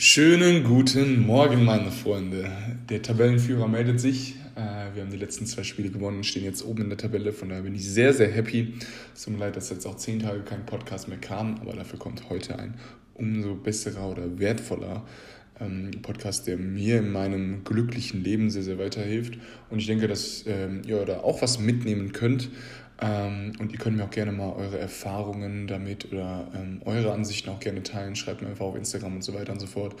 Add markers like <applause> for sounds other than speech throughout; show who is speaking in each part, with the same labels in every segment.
Speaker 1: Schönen guten Morgen, meine Freunde. Der Tabellenführer meldet sich. Äh, wir haben die letzten zwei Spiele gewonnen und stehen jetzt oben in der Tabelle. Von daher bin ich sehr, sehr happy. Es tut mir leid, dass jetzt auch zehn Tage kein Podcast mehr kam, aber dafür kommt heute ein umso besserer oder wertvoller ähm, Podcast, der mir in meinem glücklichen Leben sehr, sehr weiterhilft. Und ich denke, dass ähm, ihr da auch was mitnehmen könnt. Ähm, und ihr könnt mir auch gerne mal eure Erfahrungen damit oder ähm, eure Ansichten auch gerne teilen. Schreibt mir einfach auf Instagram und so weiter und so fort.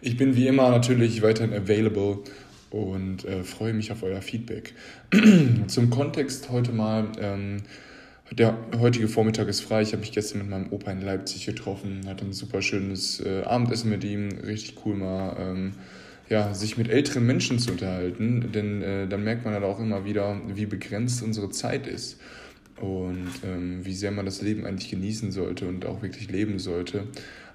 Speaker 1: Ich bin wie immer natürlich weiterhin available und äh, freue mich auf euer Feedback. <clears throat> Zum Kontext heute mal. Ähm, der heutige Vormittag ist frei. Ich habe mich gestern mit meinem Opa in Leipzig getroffen, hatte ein super schönes äh, Abendessen mit ihm. Richtig cool mal. Ähm, ja, sich mit älteren Menschen zu unterhalten, denn äh, dann merkt man halt auch immer wieder, wie begrenzt unsere Zeit ist und ähm, wie sehr man das Leben eigentlich genießen sollte und auch wirklich leben sollte.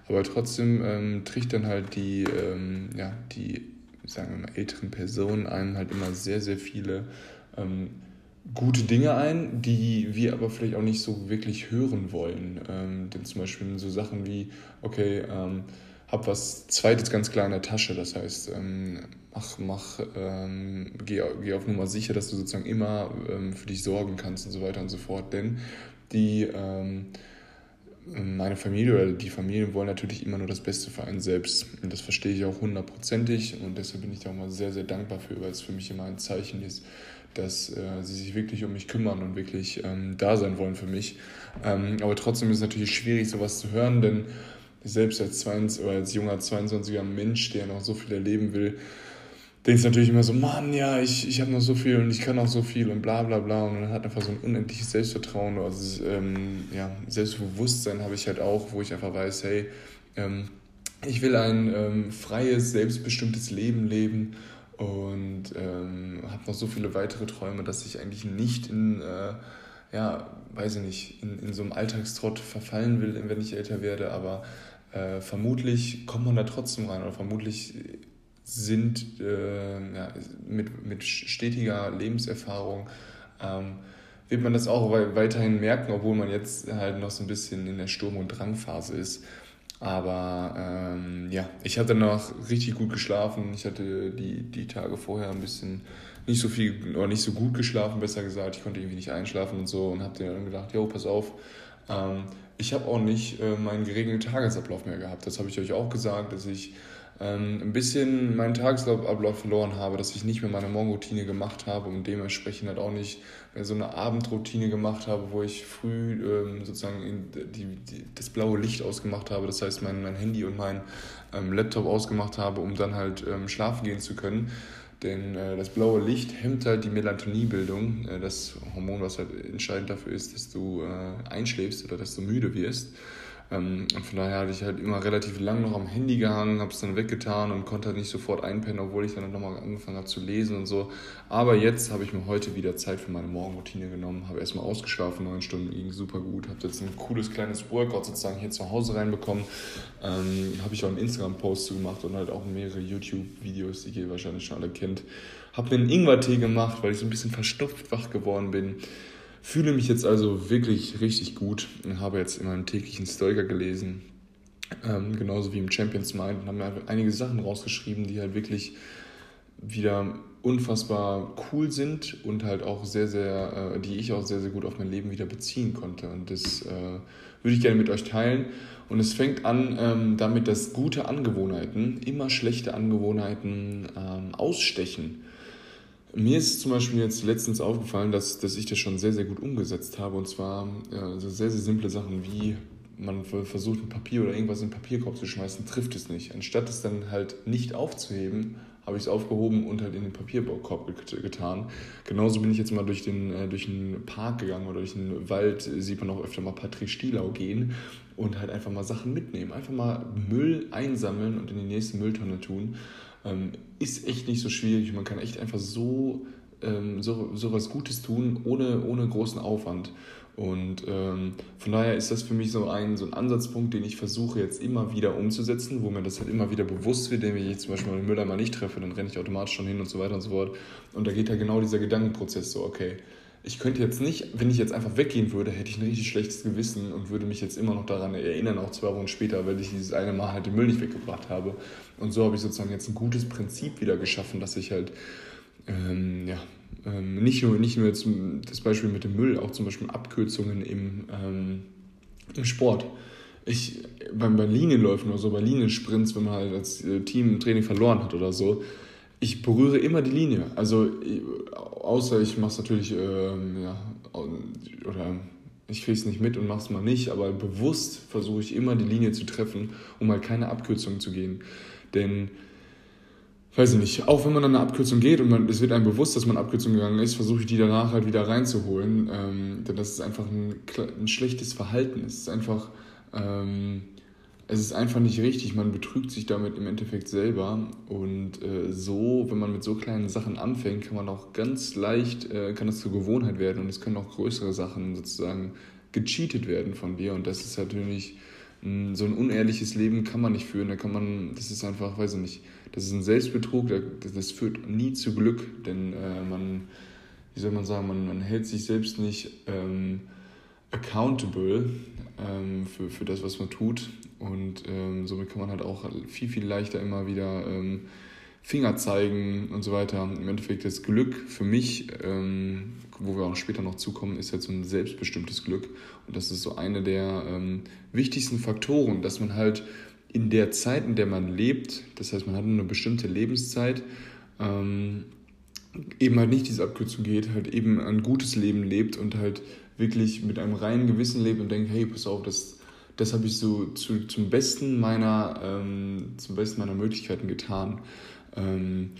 Speaker 1: Aber trotzdem ähm, dann halt die, ähm, ja, die, sagen wir mal, älteren Personen einem halt immer sehr, sehr viele ähm, gute Dinge ein, die wir aber vielleicht auch nicht so wirklich hören wollen. Ähm, denn zum Beispiel so Sachen wie, okay, ähm, hab was Zweites ganz klar in der Tasche, das heißt, ähm, mach, mach, ähm, geh, geh auf Nummer sicher, dass du sozusagen immer ähm, für dich sorgen kannst und so weiter und so fort. Denn die, ähm, meine Familie oder die Familien wollen natürlich immer nur das Beste für einen selbst. Und das verstehe ich auch hundertprozentig und deshalb bin ich da auch mal sehr, sehr dankbar für, weil es für mich immer ein Zeichen ist, dass äh, sie sich wirklich um mich kümmern und wirklich ähm, da sein wollen für mich. Ähm, aber trotzdem ist es natürlich schwierig, sowas zu hören, denn selbst als, 22, oder als junger 22er Mensch, der noch so viel erleben will, denkst natürlich immer so, Mann, ja, ich, ich habe noch so viel und ich kann noch so viel und bla bla bla. Und man hat einfach so ein unendliches Selbstvertrauen, also ähm, ja, Selbstbewusstsein habe ich halt auch, wo ich einfach weiß, hey, ähm, ich will ein ähm, freies, selbstbestimmtes Leben leben und ähm, habe noch so viele weitere Träume, dass ich eigentlich nicht in, äh, ja, weiß ich nicht, in, in so einem Alltagstrott verfallen will, wenn ich älter werde, aber äh, vermutlich kommt man da trotzdem rein oder vermutlich sind äh, ja, mit, mit stetiger Lebenserfahrung ähm, wird man das auch weiterhin merken, obwohl man jetzt halt noch so ein bisschen in der Sturm- und Drangphase ist. Aber ähm, ja, ich hatte noch richtig gut geschlafen. Ich hatte die, die Tage vorher ein bisschen nicht so viel oder nicht so gut geschlafen, besser gesagt. Ich konnte irgendwie nicht einschlafen und so und habe dann gedacht, jo, pass auf. Ähm, ich habe auch nicht äh, meinen geregelten Tagesablauf mehr gehabt. Das habe ich euch auch gesagt, dass ich ähm, ein bisschen meinen Tagesablauf verloren habe, dass ich nicht mehr meine Morgenroutine gemacht habe und dementsprechend halt auch nicht mehr so eine Abendroutine gemacht habe, wo ich früh ähm, sozusagen die, die, das blaue Licht ausgemacht habe, das heißt mein, mein Handy und mein ähm, Laptop ausgemacht habe, um dann halt ähm, schlafen gehen zu können. Denn äh, das blaue Licht hemmt halt die Melatoniebildung, äh, das Hormon, was halt entscheidend dafür ist, dass du äh, einschläfst oder dass du müde wirst. Ähm, und von daher hatte ich halt immer relativ lang noch am Handy gehangen, habe es dann weggetan und konnte halt nicht sofort einpennen, obwohl ich dann nochmal angefangen habe zu lesen und so. Aber jetzt habe ich mir heute wieder Zeit für meine Morgenroutine genommen, habe erstmal ausgeschlafen, neun Stunden ging super gut, habe jetzt ein cooles kleines Workout sozusagen hier zu Hause reinbekommen. Ähm, habe ich auch einen Instagram-Post zu gemacht und halt auch mehrere YouTube-Videos, die ihr wahrscheinlich schon alle kennt. Habe mir einen Ingwer-Tee gemacht, weil ich so ein bisschen verstopft wach geworden bin. Fühle mich jetzt also wirklich richtig gut und habe jetzt in meinem täglichen Stoiker gelesen, ähm, genauso wie im Champions Mind und habe mir einige Sachen rausgeschrieben, die halt wirklich wieder unfassbar cool sind und halt auch sehr, sehr, äh, die ich auch sehr, sehr gut auf mein Leben wieder beziehen konnte. Und das äh, würde ich gerne mit euch teilen. Und es fängt an ähm, damit, dass gute Angewohnheiten immer schlechte Angewohnheiten ähm, ausstechen. Mir ist zum Beispiel jetzt letztens aufgefallen, dass, dass ich das schon sehr, sehr gut umgesetzt habe. Und zwar ja, so sehr, sehr simple Sachen wie man versucht, ein Papier oder irgendwas in den Papierkorb zu schmeißen, trifft es nicht. Anstatt es dann halt nicht aufzuheben, habe ich es aufgehoben und halt in den Papierkorb getan. Genauso bin ich jetzt mal durch den, äh, durch den Park gegangen oder durch den Wald, sieht man auch öfter mal Patrick Stielau gehen und halt einfach mal Sachen mitnehmen. Einfach mal Müll einsammeln und in die nächste Mülltonne tun. Ähm, ist echt nicht so schwierig. Man kann echt einfach so, ähm, so, so was Gutes tun, ohne, ohne großen Aufwand. Und ähm, von daher ist das für mich so ein, so ein Ansatzpunkt, den ich versuche jetzt immer wieder umzusetzen, wo mir das halt immer wieder bewusst wird, wenn ich zum Beispiel den Mülleimer nicht treffe, dann renne ich automatisch schon hin und so weiter und so fort. Und da geht halt genau dieser Gedankenprozess so, okay, ich könnte jetzt nicht, wenn ich jetzt einfach weggehen würde, hätte ich ein richtig schlechtes Gewissen und würde mich jetzt immer noch daran erinnern, auch zwei Wochen später, weil ich dieses eine Mal halt den Müll nicht weggebracht habe. Und so habe ich sozusagen jetzt ein gutes Prinzip wieder geschaffen, dass ich halt, ähm, ja, ähm, nicht, nur, nicht nur jetzt das Beispiel mit dem Müll, auch zum Beispiel Abkürzungen im, ähm, im Sport. Ich, beim, bei Linienläufen oder so, bei Liniensprints, wenn man halt als äh, Team ein Training verloren hat oder so, ich berühre immer die Linie. Also, außer ich mache es natürlich, ähm, ja, oder ich kriege es nicht mit und mache es mal nicht, aber bewusst versuche ich immer die Linie zu treffen, um halt keine Abkürzung zu gehen. Denn, weiß ich nicht, auch wenn man an eine Abkürzung geht und man, es wird einem bewusst, dass man Abkürzung gegangen ist, versuche ich die danach halt wieder reinzuholen. Ähm, denn das ist einfach ein, ein schlechtes Verhalten. Es ist einfach. Ähm, es ist einfach nicht richtig, man betrügt sich damit im Endeffekt selber. Und äh, so, wenn man mit so kleinen Sachen anfängt, kann man auch ganz leicht, äh, kann das zur Gewohnheit werden. Und es können auch größere Sachen sozusagen gecheatet werden von dir. Und das ist natürlich mh, so ein unehrliches Leben kann man nicht führen, da kann man, das ist einfach, weiß ich nicht, das ist ein Selbstbetrug, das, das führt nie zu Glück, denn äh, man, wie soll man sagen, man, man hält sich selbst nicht ähm, accountable ähm, für, für das, was man tut. Und ähm, somit kann man halt auch viel, viel leichter immer wieder ähm, Finger zeigen und so weiter. Im Endeffekt das Glück für mich, ähm, wo wir auch später noch zukommen, ist jetzt so ein selbstbestimmtes Glück. Und das ist so eine der ähm, wichtigsten Faktoren, dass man halt in der Zeit, in der man lebt, das heißt, man hat eine bestimmte Lebenszeit, ähm, eben halt nicht diese Abkürzung geht, halt eben ein gutes Leben lebt und halt wirklich mit einem reinen Gewissen lebt und denkt, hey, pass auf, das, das habe ich so zu, zum, Besten meiner, ähm, zum Besten meiner Möglichkeiten getan. Ähm,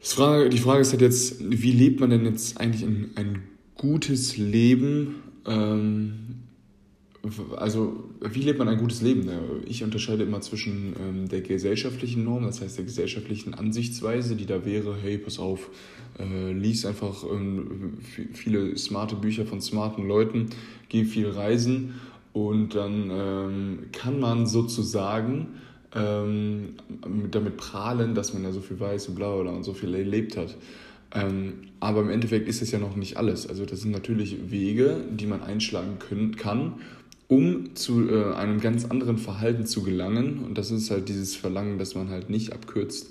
Speaker 1: Frage, die Frage ist halt jetzt, wie lebt man denn jetzt eigentlich ein, ein gutes Leben? Ähm, also, wie lebt man ein gutes Leben? Ich unterscheide immer zwischen ähm, der gesellschaftlichen Norm, das heißt der gesellschaftlichen Ansichtsweise, die da wäre, hey, pass auf, äh, lies einfach ähm, viele smarte Bücher von smarten Leuten, geh viel reisen und dann ähm, kann man sozusagen ähm, damit prahlen, dass man ja so viel weiß und bla bla und so viel erlebt hat. Ähm, aber im Endeffekt ist es ja noch nicht alles. Also das sind natürlich Wege, die man einschlagen können, kann, um zu äh, einem ganz anderen Verhalten zu gelangen. Und das ist halt dieses Verlangen, dass man halt nicht abkürzt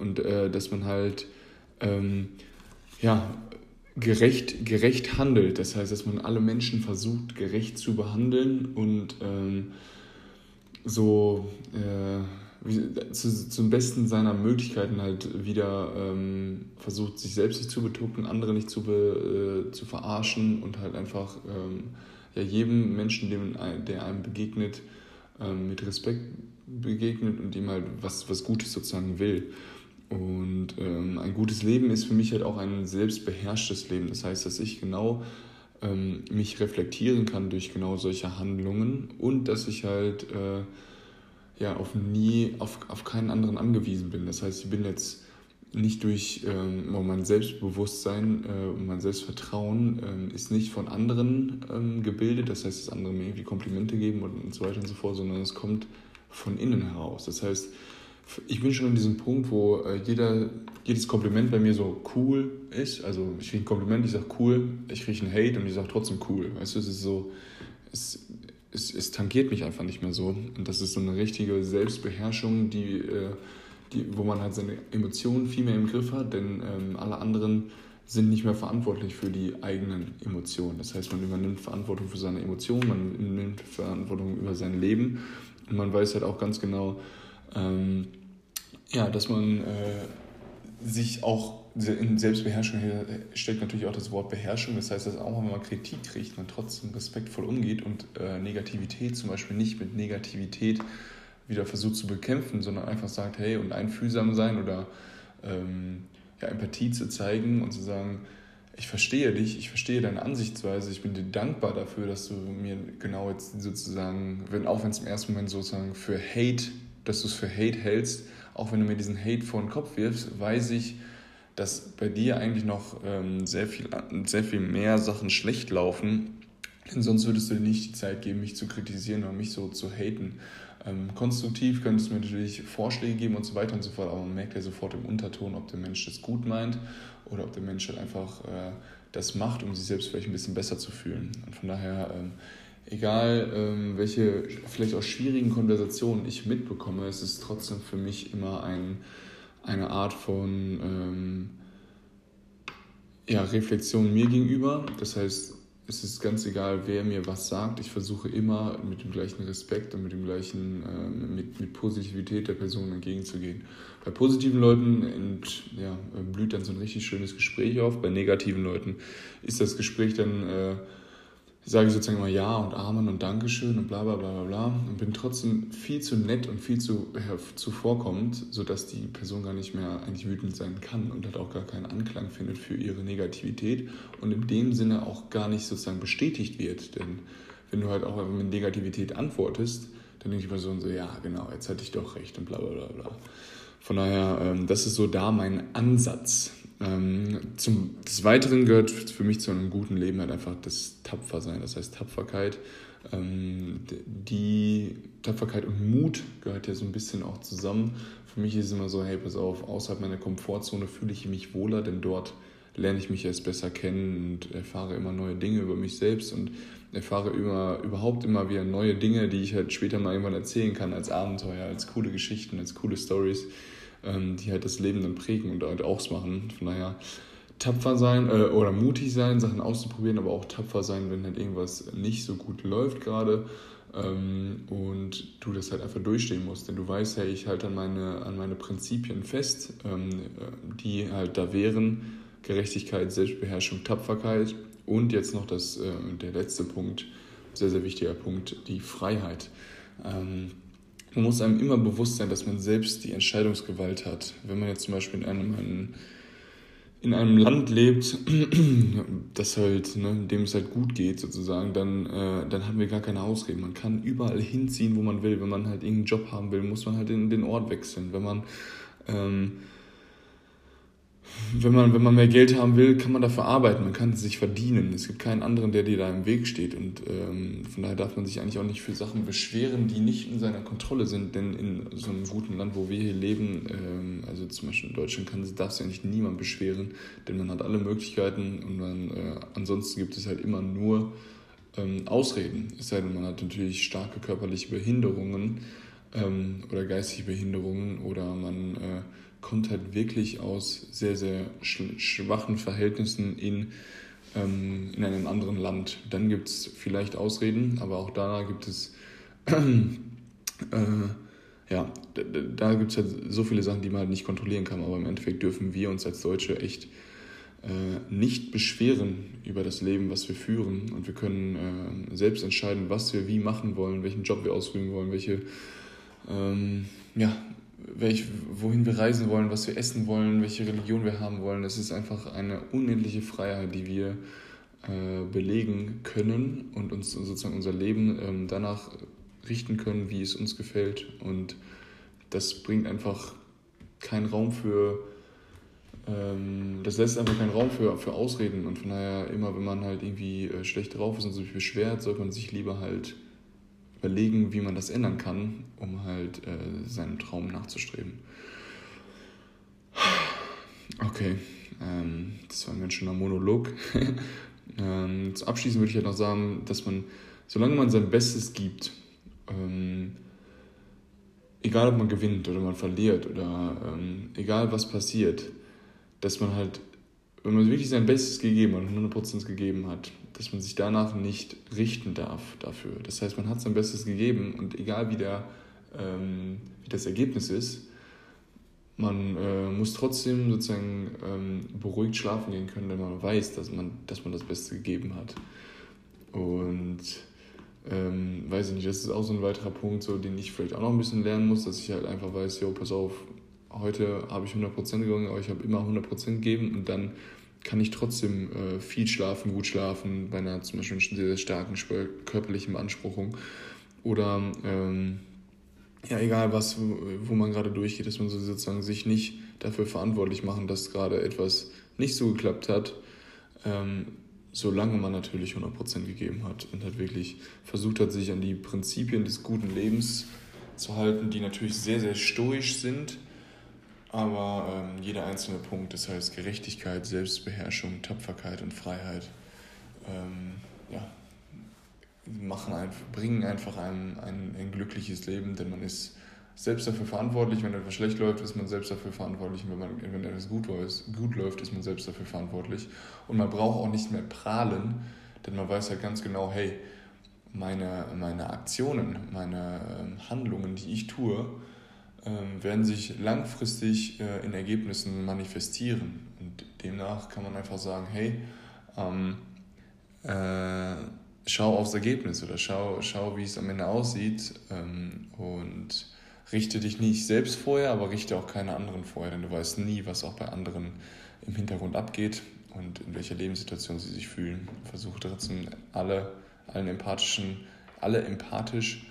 Speaker 1: und äh, dass man halt ähm, ja, gerecht, gerecht handelt. Das heißt, dass man alle Menschen versucht, gerecht zu behandeln und ähm, so äh, wie, zu, zum Besten seiner Möglichkeiten halt wieder ähm, versucht, sich selbst nicht zu betucken, andere nicht zu, be, äh, zu verarschen und halt einfach ähm, ja, jedem Menschen, dem, der einem begegnet, ähm, mit Respekt begegnet und ihm halt was, was Gutes sozusagen will. Und ähm, ein gutes Leben ist für mich halt auch ein selbstbeherrschtes Leben. Das heißt, dass ich genau ähm, mich reflektieren kann durch genau solche Handlungen und dass ich halt äh, ja, auf nie, auf, auf keinen anderen angewiesen bin. Das heißt, ich bin jetzt nicht durch ähm, mein Selbstbewusstsein äh, und mein Selbstvertrauen ähm, ist nicht von anderen ähm, gebildet, das heißt, dass andere mir irgendwie Komplimente geben und, so weiter und so fort, sondern es kommt von innen heraus. Das heißt, ich bin schon an diesem Punkt, wo äh, jeder, jedes Kompliment bei mir so cool ist. Also ich kriege ein Kompliment, ich sage cool, ich kriege einen Hate und ich sage trotzdem cool. Weißt du, es ist so, es, es, es tangiert mich einfach nicht mehr so. Und das ist so eine richtige Selbstbeherrschung, die, äh, die, wo man halt seine Emotionen viel mehr im Griff hat, denn ähm, alle anderen sind nicht mehr verantwortlich für die eigenen Emotionen. Das heißt, man übernimmt Verantwortung für seine Emotionen, man übernimmt Verantwortung über sein Leben und man weiß halt auch ganz genau, ähm, ja, dass man äh, sich auch in Selbstbeherrschung steckt natürlich auch das Wort Beherrschung. Das heißt, dass auch wenn man Kritik kriegt, man trotzdem respektvoll umgeht und äh, Negativität zum Beispiel nicht mit Negativität wieder versucht zu bekämpfen, sondern einfach sagt, hey, und einfühlsam sein oder ähm, ja, Empathie zu zeigen und zu sagen, ich verstehe dich, ich verstehe deine Ansichtsweise, ich bin dir dankbar dafür, dass du mir genau jetzt sozusagen, wenn, auch wenn es im ersten Moment sozusagen für Hate dass du es für Hate hältst, auch wenn du mir diesen Hate vor den Kopf wirfst, weiß ich, dass bei dir eigentlich noch ähm, sehr, viel, sehr viel mehr Sachen schlecht laufen. Denn sonst würdest du dir nicht die Zeit geben, mich zu kritisieren oder mich so zu haten. Ähm, konstruktiv könntest du mir natürlich Vorschläge geben und so weiter und so fort, aber man merkt ja sofort im Unterton, ob der Mensch das gut meint oder ob der Mensch halt einfach äh, das macht, um sich selbst vielleicht ein bisschen besser zu fühlen. Und von daher, ähm, egal ähm, welche vielleicht auch schwierigen Konversationen ich mitbekomme, es ist trotzdem für mich immer ein, eine Art von ähm, ja, Reflexion mir gegenüber. Das heißt, es ist ganz egal, wer mir was sagt. Ich versuche immer mit dem gleichen Respekt und mit dem gleichen, äh, mit, mit Positivität der Person entgegenzugehen. Bei positiven Leuten ent, ja, blüht dann so ein richtig schönes Gespräch auf. Bei negativen Leuten ist das Gespräch dann äh, sage ich sozusagen immer Ja und Amen und Dankeschön und bla bla bla bla bla und bin trotzdem viel zu nett und viel zu äh, zuvorkommend, sodass die Person gar nicht mehr eigentlich wütend sein kann und halt auch gar keinen Anklang findet für ihre Negativität und in dem Sinne auch gar nicht sozusagen bestätigt wird. Denn wenn du halt auch mit Negativität antwortest, dann denkt die Person so, ja genau, jetzt hatte ich doch recht und bla bla bla bla. Von daher, ähm, das ist so da mein Ansatz. Ähm, zum, des Weiteren gehört für mich zu einem guten Leben halt einfach das Tapfersein, das heißt Tapferkeit. Ähm, die Tapferkeit und Mut gehört ja so ein bisschen auch zusammen. Für mich ist es immer so, hey, pass auf, außerhalb meiner Komfortzone fühle ich mich wohler, denn dort lerne ich mich erst besser kennen und erfahre immer neue Dinge über mich selbst und erfahre immer, überhaupt immer wieder neue Dinge, die ich halt später mal irgendwann erzählen kann als Abenteuer, als coole Geschichten, als coole Stories ähm, die halt das Leben dann prägen und halt ausmachen. Von daher tapfer sein äh, oder mutig sein, Sachen auszuprobieren, aber auch tapfer sein, wenn halt irgendwas nicht so gut läuft gerade ähm, und du das halt einfach durchstehen musst. Denn du weißt, hey, ich halte an meine, an meine Prinzipien fest, ähm, die halt da wären. Gerechtigkeit, Selbstbeherrschung, Tapferkeit und jetzt noch das, äh, der letzte Punkt, sehr, sehr wichtiger Punkt, die Freiheit. Ähm, man muss einem immer bewusst sein, dass man selbst die Entscheidungsgewalt hat. Wenn man jetzt zum Beispiel in einem, in einem Land lebt, <clears throat> das halt, ne, dem es halt gut geht sozusagen, dann, äh, dann haben wir gar keine Ausreden. Man kann überall hinziehen, wo man will. Wenn man halt irgendeinen Job haben will, muss man halt in den Ort wechseln. Wenn man ähm, wenn man, wenn man mehr Geld haben will, kann man dafür arbeiten, man kann es sich verdienen. Es gibt keinen anderen, der dir da im Weg steht. Und ähm, von daher darf man sich eigentlich auch nicht für Sachen beschweren, die nicht in seiner Kontrolle sind. Denn in so einem guten Land, wo wir hier leben, ähm, also zum Beispiel in Deutschland, kann, darf sich eigentlich niemand beschweren, denn man hat alle Möglichkeiten und man, äh, ansonsten gibt es halt immer nur ähm, Ausreden. Es sei denn, man hat natürlich starke körperliche Behinderungen ähm, oder geistige Behinderungen oder man äh, kommt halt wirklich aus sehr, sehr schwachen Verhältnissen in, ähm, in einem anderen Land. Dann gibt es vielleicht Ausreden, aber auch da gibt es, <clears throat> äh, ja, da, da gibt es halt so viele Sachen, die man halt nicht kontrollieren kann. Aber im Endeffekt dürfen wir uns als Deutsche echt äh, nicht beschweren über das Leben, was wir führen. Und wir können äh, selbst entscheiden, was wir wie machen wollen, welchen Job wir ausüben wollen, welche ähm, ja, welch, wohin wir reisen wollen, was wir essen wollen, welche Religion wir haben wollen. Es ist einfach eine unendliche Freiheit, die wir äh, belegen können und uns sozusagen unser Leben ähm, danach richten können, wie es uns gefällt. Und das bringt einfach keinen Raum für, ähm, das lässt einfach keinen Raum für, für Ausreden. Und von daher, immer wenn man halt irgendwie äh, schlecht drauf ist und sich beschwert, sollte man sich lieber halt überlegen, wie man das ändern kann, um halt äh, seinem Traum nachzustreben. Okay, ähm, das war ein ganz schöner Monolog. <laughs> ähm, zu abschließen würde ich halt noch sagen, dass man, solange man sein Bestes gibt, ähm, egal ob man gewinnt oder man verliert oder ähm, egal was passiert, dass man halt, wenn man wirklich sein Bestes gegeben hat und 100% gegeben hat, dass man sich danach nicht richten darf dafür. Das heißt, man hat sein Bestes gegeben und egal wie, der, ähm, wie das Ergebnis ist, man äh, muss trotzdem sozusagen ähm, beruhigt schlafen gehen können, wenn man weiß, dass man, dass man das Beste gegeben hat. Und ähm, weiß ich nicht, das ist auch so ein weiterer Punkt, so, den ich vielleicht auch noch ein bisschen lernen muss, dass ich halt einfach weiß, jo, pass auf, heute habe ich 100% gegangen, aber ich habe immer 100% gegeben und dann kann ich trotzdem äh, viel schlafen, gut schlafen, bei einer zum Beispiel sehr, sehr starken körperlichen Beanspruchung. Oder ähm, ja, egal was, wo, man gerade durchgeht, dass man so sozusagen sich nicht dafür verantwortlich machen, dass gerade etwas nicht so geklappt hat, ähm, solange man natürlich 100% gegeben hat und hat wirklich versucht hat, sich an die Prinzipien des guten Lebens zu halten, die natürlich sehr, sehr stoisch sind, aber ähm, jeder einzelne Punkt, das heißt Gerechtigkeit, Selbstbeherrschung, Tapferkeit und Freiheit, ähm, ja, machen einfach, bringen einfach einem ein, ein glückliches Leben, denn man ist selbst dafür verantwortlich. Wenn etwas schlecht läuft, ist man selbst dafür verantwortlich. Und wenn, man, wenn etwas gut, gut läuft, ist man selbst dafür verantwortlich. Und man braucht auch nicht mehr prahlen, denn man weiß ja ganz genau, hey, meine, meine Aktionen, meine ähm, Handlungen, die ich tue, werden sich langfristig äh, in Ergebnissen manifestieren. Und demnach kann man einfach sagen, hey, ähm, äh, schau aufs Ergebnis oder schau, schau wie es am Ende aussieht ähm, und richte dich nicht selbst vorher, aber richte auch keine anderen vorher, denn du weißt nie, was auch bei anderen im Hintergrund abgeht und in welcher Lebenssituation sie sich fühlen. Versuche trotzdem alle, allen empathischen, alle empathisch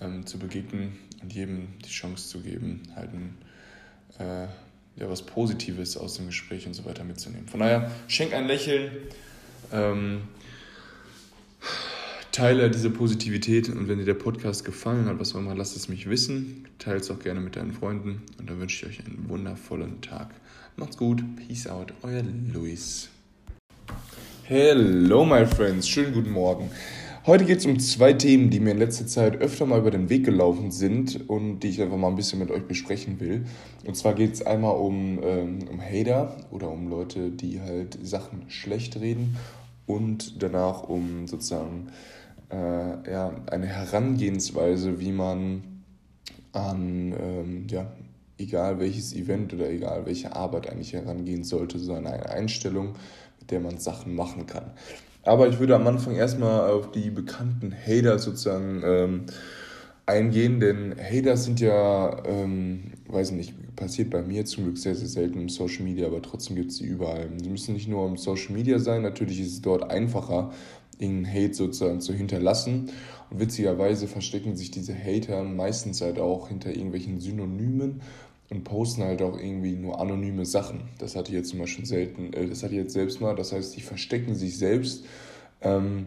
Speaker 1: ähm, zu begegnen und jedem die Chance zu geben, halt ein, äh, ja, was Positives aus dem Gespräch und so weiter mitzunehmen. Von daher, schenk ein Lächeln. Ähm, teile diese Positivität und wenn dir der Podcast gefallen hat, was auch immer, lass es mich wissen. Teile es auch gerne mit deinen Freunden und dann wünsche ich euch einen wundervollen Tag. Macht's gut, peace out, euer Luis. Hello, my friends, schönen guten Morgen. Heute geht es um zwei Themen, die mir in letzter Zeit öfter mal über den Weg gelaufen sind und die ich einfach mal ein bisschen mit euch besprechen will. Und zwar geht es einmal um, ähm, um Hater oder um Leute, die halt Sachen schlecht reden und danach um sozusagen äh, ja, eine Herangehensweise, wie man an, ähm, ja, egal welches Event oder egal welche Arbeit eigentlich herangehen sollte, so eine Einstellung, mit der man Sachen machen kann. Aber ich würde am Anfang erstmal auf die bekannten Hater sozusagen ähm, eingehen, denn Hater sind ja, ähm, weiß nicht, passiert bei mir zum Glück sehr, sehr selten im Social Media, aber trotzdem gibt es sie überall. Sie müssen nicht nur im Social Media sein, natürlich ist es dort einfacher, irgendeinen Hate sozusagen zu hinterlassen. Und witzigerweise verstecken sich diese Hater meistens halt auch hinter irgendwelchen Synonymen und posten halt auch irgendwie nur anonyme Sachen. Das hatte ich jetzt zum Beispiel selten, äh, das hatte ich jetzt selbst mal. Das heißt, die verstecken sich selbst. Ähm,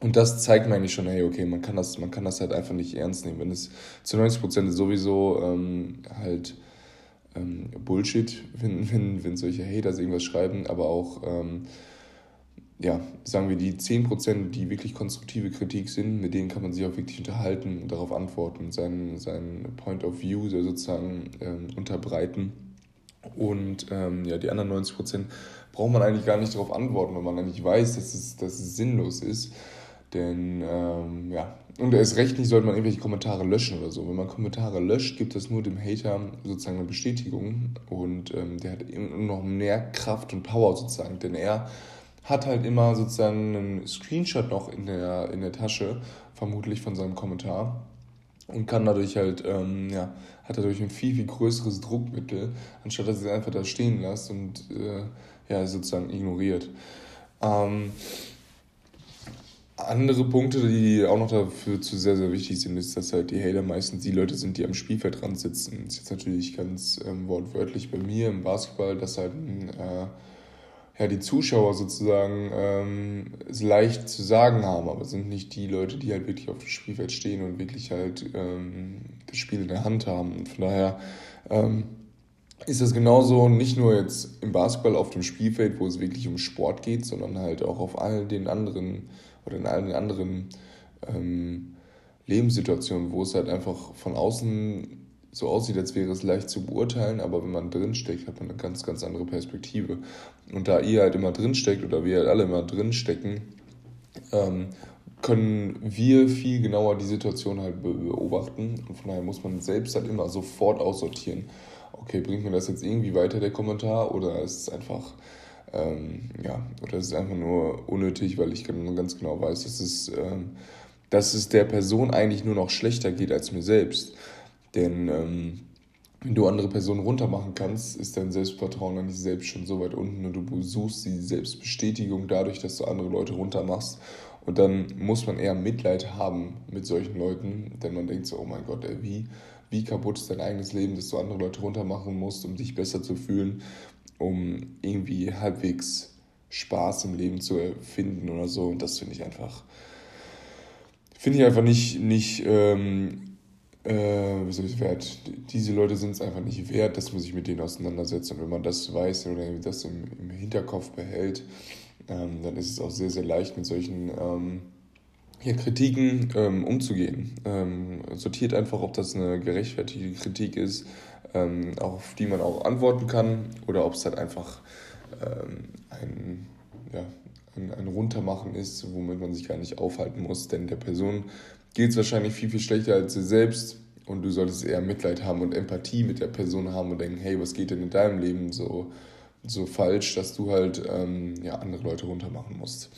Speaker 1: und das zeigt mir eigentlich schon, hey, okay, man kann das, man kann das halt einfach nicht ernst nehmen. Wenn es zu 90 Prozent sowieso ähm, halt ähm, Bullshit, wenn, wenn, wenn solche Haters irgendwas schreiben, aber auch ähm, ja, sagen wir, die 10%, die wirklich konstruktive Kritik sind, mit denen kann man sich auch wirklich unterhalten und darauf antworten, seinen, seinen Point of View sozusagen ähm, unterbreiten. Und ähm, ja, die anderen 90% braucht man eigentlich gar nicht darauf antworten, weil man eigentlich weiß, dass es, dass es sinnlos ist. Denn, ähm, ja, und erst recht nicht sollte man irgendwelche Kommentare löschen oder so. Wenn man Kommentare löscht, gibt es nur dem Hater sozusagen eine Bestätigung und ähm, der hat noch mehr Kraft und Power sozusagen, denn er hat halt immer sozusagen einen Screenshot noch in der, in der Tasche, vermutlich von seinem Kommentar. Und kann dadurch halt, ähm, ja, hat dadurch ein viel, viel größeres Druckmittel, anstatt dass er es einfach da stehen lässt und äh, ja, sozusagen ignoriert. Ähm, andere Punkte, die auch noch dafür zu sehr, sehr wichtig sind, ist, dass halt die Hater meistens die Leute sind, die am Spielfeldrand sitzen. Das ist jetzt natürlich ganz ähm, wortwörtlich bei mir im Basketball, dass halt ein äh, ja, die Zuschauer sozusagen ähm, es leicht zu sagen haben, aber sind nicht die Leute, die halt wirklich auf dem Spielfeld stehen und wirklich halt ähm, das Spiel in der Hand haben. Und von daher ähm, ist das genauso nicht nur jetzt im Basketball auf dem Spielfeld, wo es wirklich um Sport geht, sondern halt auch auf all den anderen oder in allen anderen ähm, Lebenssituationen, wo es halt einfach von außen so aussieht, als wäre es leicht zu beurteilen, aber wenn man drinsteckt, hat man eine ganz, ganz andere Perspektive. Und da ihr halt immer drinsteckt oder wir halt alle immer drinstecken, ähm, können wir viel genauer die Situation halt beobachten. Und von daher muss man selbst halt immer sofort aussortieren. Okay, bringt mir das jetzt irgendwie weiter, der Kommentar, oder ist es einfach, ähm, ja, oder ist es einfach nur unnötig, weil ich ganz genau weiß, dass es, ähm, dass es der Person eigentlich nur noch schlechter geht als mir selbst. Denn ähm, wenn du andere Personen runtermachen kannst, ist dein Selbstvertrauen an dich selbst schon so weit unten und du suchst die Selbstbestätigung dadurch, dass du andere Leute runtermachst. Und dann muss man eher Mitleid haben mit solchen Leuten, denn man denkt so, oh mein Gott, ey, wie, wie kaputt ist dein eigenes Leben, dass du andere Leute runtermachen musst, um dich besser zu fühlen, um irgendwie halbwegs Spaß im Leben zu finden oder so. Und das finde ich einfach, finde ich einfach nicht, nicht ähm, äh, wie soll ich wert? Diese Leute sind es einfach nicht wert, dass man sich mit denen auseinandersetzt. Und wenn man das weiß oder das im, im Hinterkopf behält, ähm, dann ist es auch sehr, sehr leicht, mit solchen ähm, ja, Kritiken ähm, umzugehen. Ähm, sortiert einfach, ob das eine gerechtfertigte Kritik ist, ähm, auf die man auch antworten kann, oder ob es halt einfach ähm, ein, ja, ein, ein Runtermachen ist, womit man sich gar nicht aufhalten muss. Denn der Person geht es wahrscheinlich viel, viel schlechter als sie selbst. Und du solltest eher Mitleid haben und Empathie mit der Person haben und denken, hey, was geht denn in deinem Leben so, so falsch, dass du halt ähm, ja, andere Leute runtermachen musst.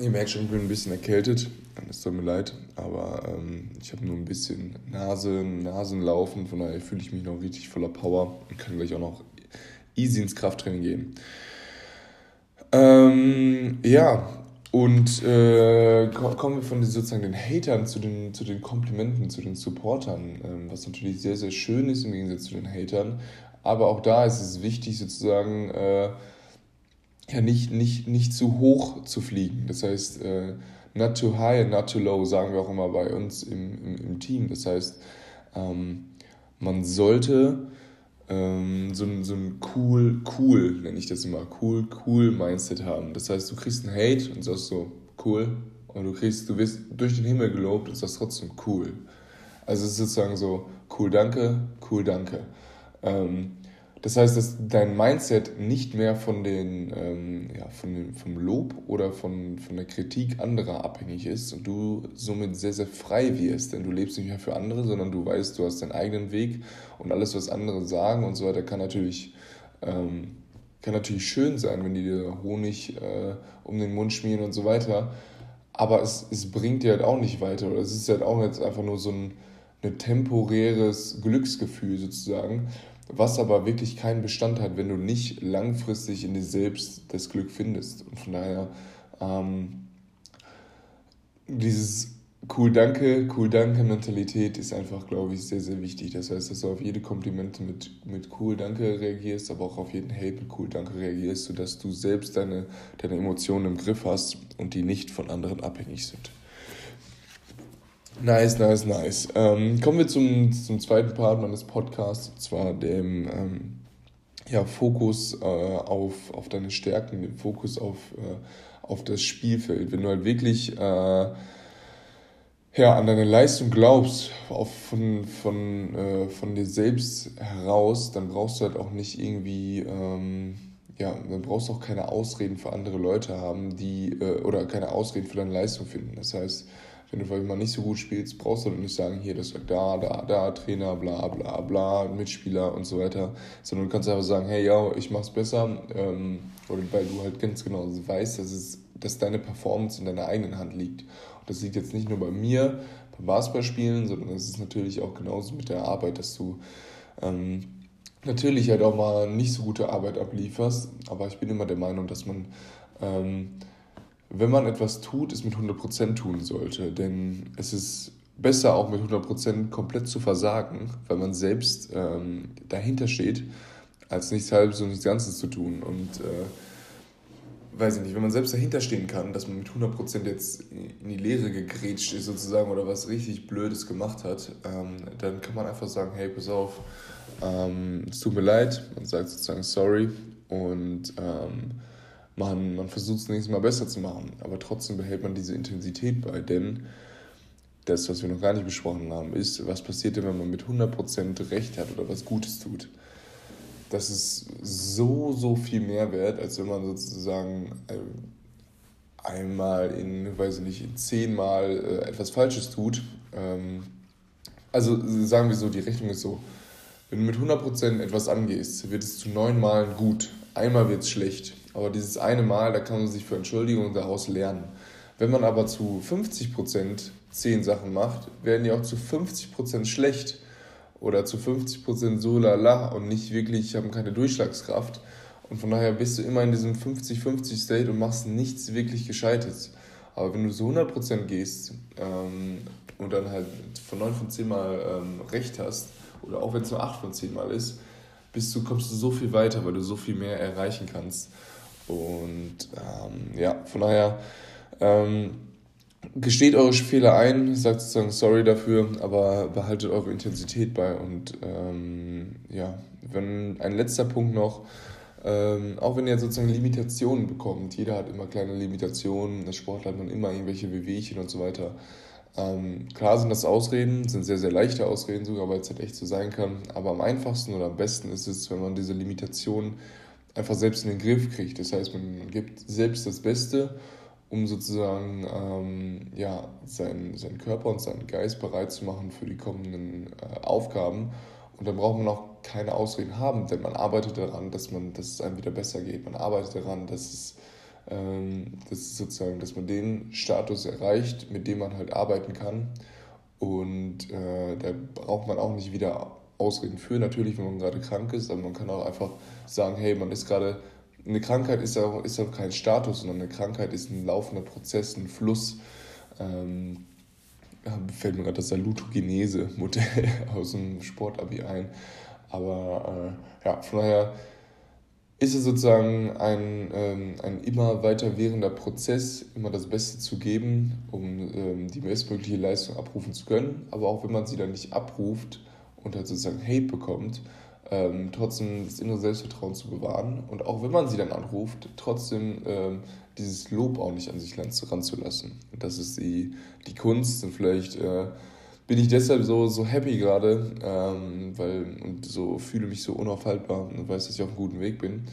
Speaker 1: Ihr merkt schon, ich bin ein bisschen erkältet. Es tut mir leid, aber ähm, ich habe nur ein bisschen Nase, Nasenlaufen. Von daher fühle ich mich noch richtig voller Power und kann gleich auch noch easy ins Krafttraining gehen. Ähm, ja, und äh, kommen wir von den, sozusagen den Hatern zu den, zu den Komplimenten, zu den Supportern, ähm, was natürlich sehr, sehr schön ist im Gegensatz zu den Hatern. Aber auch da ist es wichtig, sozusagen äh, ja, nicht, nicht, nicht zu hoch zu fliegen. Das heißt, äh, not too high and not too low, sagen wir auch immer bei uns im, im, im Team. Das heißt, ähm, man sollte ähm, so, ein, so ein cool, cool, nenne ich das immer, cool, cool Mindset haben. Das heißt, du kriegst einen Hate und sagst so, cool. Und du kriegst, du wirst durch den Himmel gelobt und sagst trotzdem cool. Also es ist sozusagen so, cool, danke, cool, danke. Ähm, das heißt, dass dein Mindset nicht mehr von den, ähm, ja, von den, vom Lob oder von, von der Kritik anderer abhängig ist und du somit sehr, sehr frei wirst. Denn du lebst nicht mehr für andere, sondern du weißt, du hast deinen eigenen Weg und alles, was andere sagen und so weiter, kann natürlich, ähm, kann natürlich schön sein, wenn die dir Honig äh, um den Mund schmieren und so weiter. Aber es, es bringt dir halt auch nicht weiter. Oder es ist halt auch jetzt einfach nur so ein, ein temporäres Glücksgefühl sozusagen was aber wirklich keinen Bestand hat, wenn du nicht langfristig in dir selbst das Glück findest. Und von daher, ähm, dieses cool danke, cool danke Mentalität ist einfach, glaube ich, sehr, sehr wichtig. Das heißt, dass du auf jede Komplimente mit, mit cool danke reagierst, aber auch auf jeden Hate mit cool danke reagierst, sodass du selbst deine, deine Emotionen im Griff hast und die nicht von anderen abhängig sind. Nice, nice, nice. Ähm, kommen wir zum, zum zweiten Part meines Podcasts, und zwar dem ähm, ja, Fokus äh, auf, auf deine Stärken, den Fokus auf, äh, auf das Spielfeld. Wenn du halt wirklich äh, ja, an deine Leistung glaubst, auf, von, von, äh, von dir selbst heraus, dann brauchst du halt auch nicht irgendwie, ähm, ja, dann brauchst du auch keine Ausreden für andere Leute haben, die, äh, oder keine Ausreden für deine Leistung finden. Das heißt, wenn du vielleicht mal nicht so gut spielst, brauchst du dann nicht sagen, hier, das sagt da, da, da, Trainer, bla, bla, bla, Mitspieler und so weiter, sondern du kannst einfach sagen, hey, ja, ich mach's besser, ähm, oder weil du halt ganz genau weißt, dass, es, dass deine Performance in deiner eigenen Hand liegt. Und das liegt jetzt nicht nur bei mir, beim Basketballspielen, sondern das ist natürlich auch genauso mit der Arbeit, dass du ähm, natürlich halt auch mal nicht so gute Arbeit ablieferst, aber ich bin immer der Meinung, dass man ähm, wenn man etwas tut, es mit 100% tun sollte. Denn es ist besser auch mit 100% komplett zu versagen, weil man selbst ähm, dahinter steht, als nichts Halbes und nichts Ganzes zu tun. Und äh, weiß ich nicht, wenn man selbst dahinter stehen kann, dass man mit 100% jetzt in die Leere gegrätscht ist sozusagen oder was richtig Blödes gemacht hat, ähm, dann kann man einfach sagen, hey, pass auf, ähm, es tut mir leid, man sagt sozusagen sorry und ähm, man, man versucht es nächstes Mal besser zu machen, aber trotzdem behält man diese Intensität bei, denn das, was wir noch gar nicht besprochen haben, ist, was passiert denn, wenn man mit 100% Recht hat oder was Gutes tut. Das ist so, so viel mehr wert, als wenn man sozusagen äh, einmal in, weiß ich nicht, zehnmal äh, etwas Falsches tut. Ähm, also sagen wir so, die Rechnung ist so, wenn du mit 100% etwas angehst, wird es zu neun Malen gut. Einmal wird es schlecht. Aber dieses eine Mal, da kann man sich für Entschuldigung daraus lernen. Wenn man aber zu 50% zehn Sachen macht, werden die auch zu 50% schlecht oder zu 50% so lala und nicht wirklich, haben keine Durchschlagskraft. Und von daher bist du immer in diesem 50-50 State und machst nichts wirklich Gescheites. Aber wenn du so 100% gehst ähm, und dann halt von 9 von 10 Mal ähm, recht hast, oder auch wenn es nur 8 von 10 Mal ist, bist du, kommst du so viel weiter, weil du so viel mehr erreichen kannst. Und ähm, ja, von daher ähm, gesteht eure Fehler ein, sagt sozusagen sorry dafür, aber behaltet eure Intensität bei. Und ähm, ja, wenn ein letzter Punkt noch, ähm, auch wenn ihr sozusagen Limitationen bekommt, jeder hat immer kleine Limitationen, das Sport hat man immer irgendwelche Wehwehchen und so weiter. Ähm, klar sind das Ausreden, sind sehr, sehr leichte Ausreden sogar, weil es halt echt so sein kann. Aber am einfachsten oder am besten ist es, wenn man diese Limitationen einfach selbst in den Griff kriegt. Das heißt, man gibt selbst das Beste um sozusagen ähm, ja, seinen, seinen Körper und seinen Geist bereit zu machen für die kommenden äh, Aufgaben. Und dann braucht man auch keine Ausreden haben, denn man arbeitet daran, dass, man, dass es einem wieder besser geht. Man arbeitet daran, dass es, ähm, dass sozusagen, dass man den Status erreicht, mit dem man halt arbeiten kann. Und äh, da braucht man auch nicht wieder Ausreden für, natürlich, wenn man gerade krank ist, aber man kann auch einfach sagen, hey, man ist gerade eine Krankheit ist auch, ist auch kein Status, sondern eine Krankheit ist ein laufender Prozess, ein Fluss. Ähm, fällt mir gerade das Salutogenese-Modell <laughs> aus dem Sportabi ein. Aber äh, ja, von daher ist es sozusagen ein, ähm, ein immer weiter währender Prozess, immer das Beste zu geben, um ähm, die bestmögliche Leistung abrufen zu können. Aber auch wenn man sie dann nicht abruft und halt sozusagen Hate bekommt, ähm, trotzdem das innere Selbstvertrauen zu bewahren und auch wenn man sie dann anruft, trotzdem ähm, dieses Lob auch nicht an sich ranzulassen. Das ist die, die Kunst und vielleicht äh, bin ich deshalb so, so happy gerade ähm, weil, und so fühle mich so unaufhaltbar und weiß, dass ich auf einem guten Weg bin.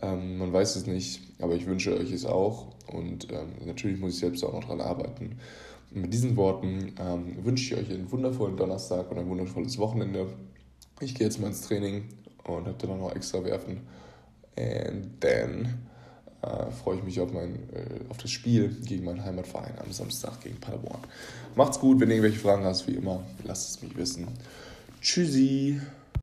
Speaker 1: Ähm, man weiß es nicht, aber ich wünsche euch es auch und ähm, natürlich muss ich selbst auch noch daran arbeiten. Und mit diesen Worten ähm, wünsche ich euch einen wundervollen Donnerstag und ein wundervolles Wochenende. Ich gehe jetzt mal ins Training und habe dann noch extra werfen. And then äh, freue ich mich auf, mein, äh, auf das Spiel gegen meinen Heimatverein am Samstag gegen Paderborn. Macht's gut, wenn ihr irgendwelche Fragen hast, wie immer, lasst es mich wissen. Tschüssi!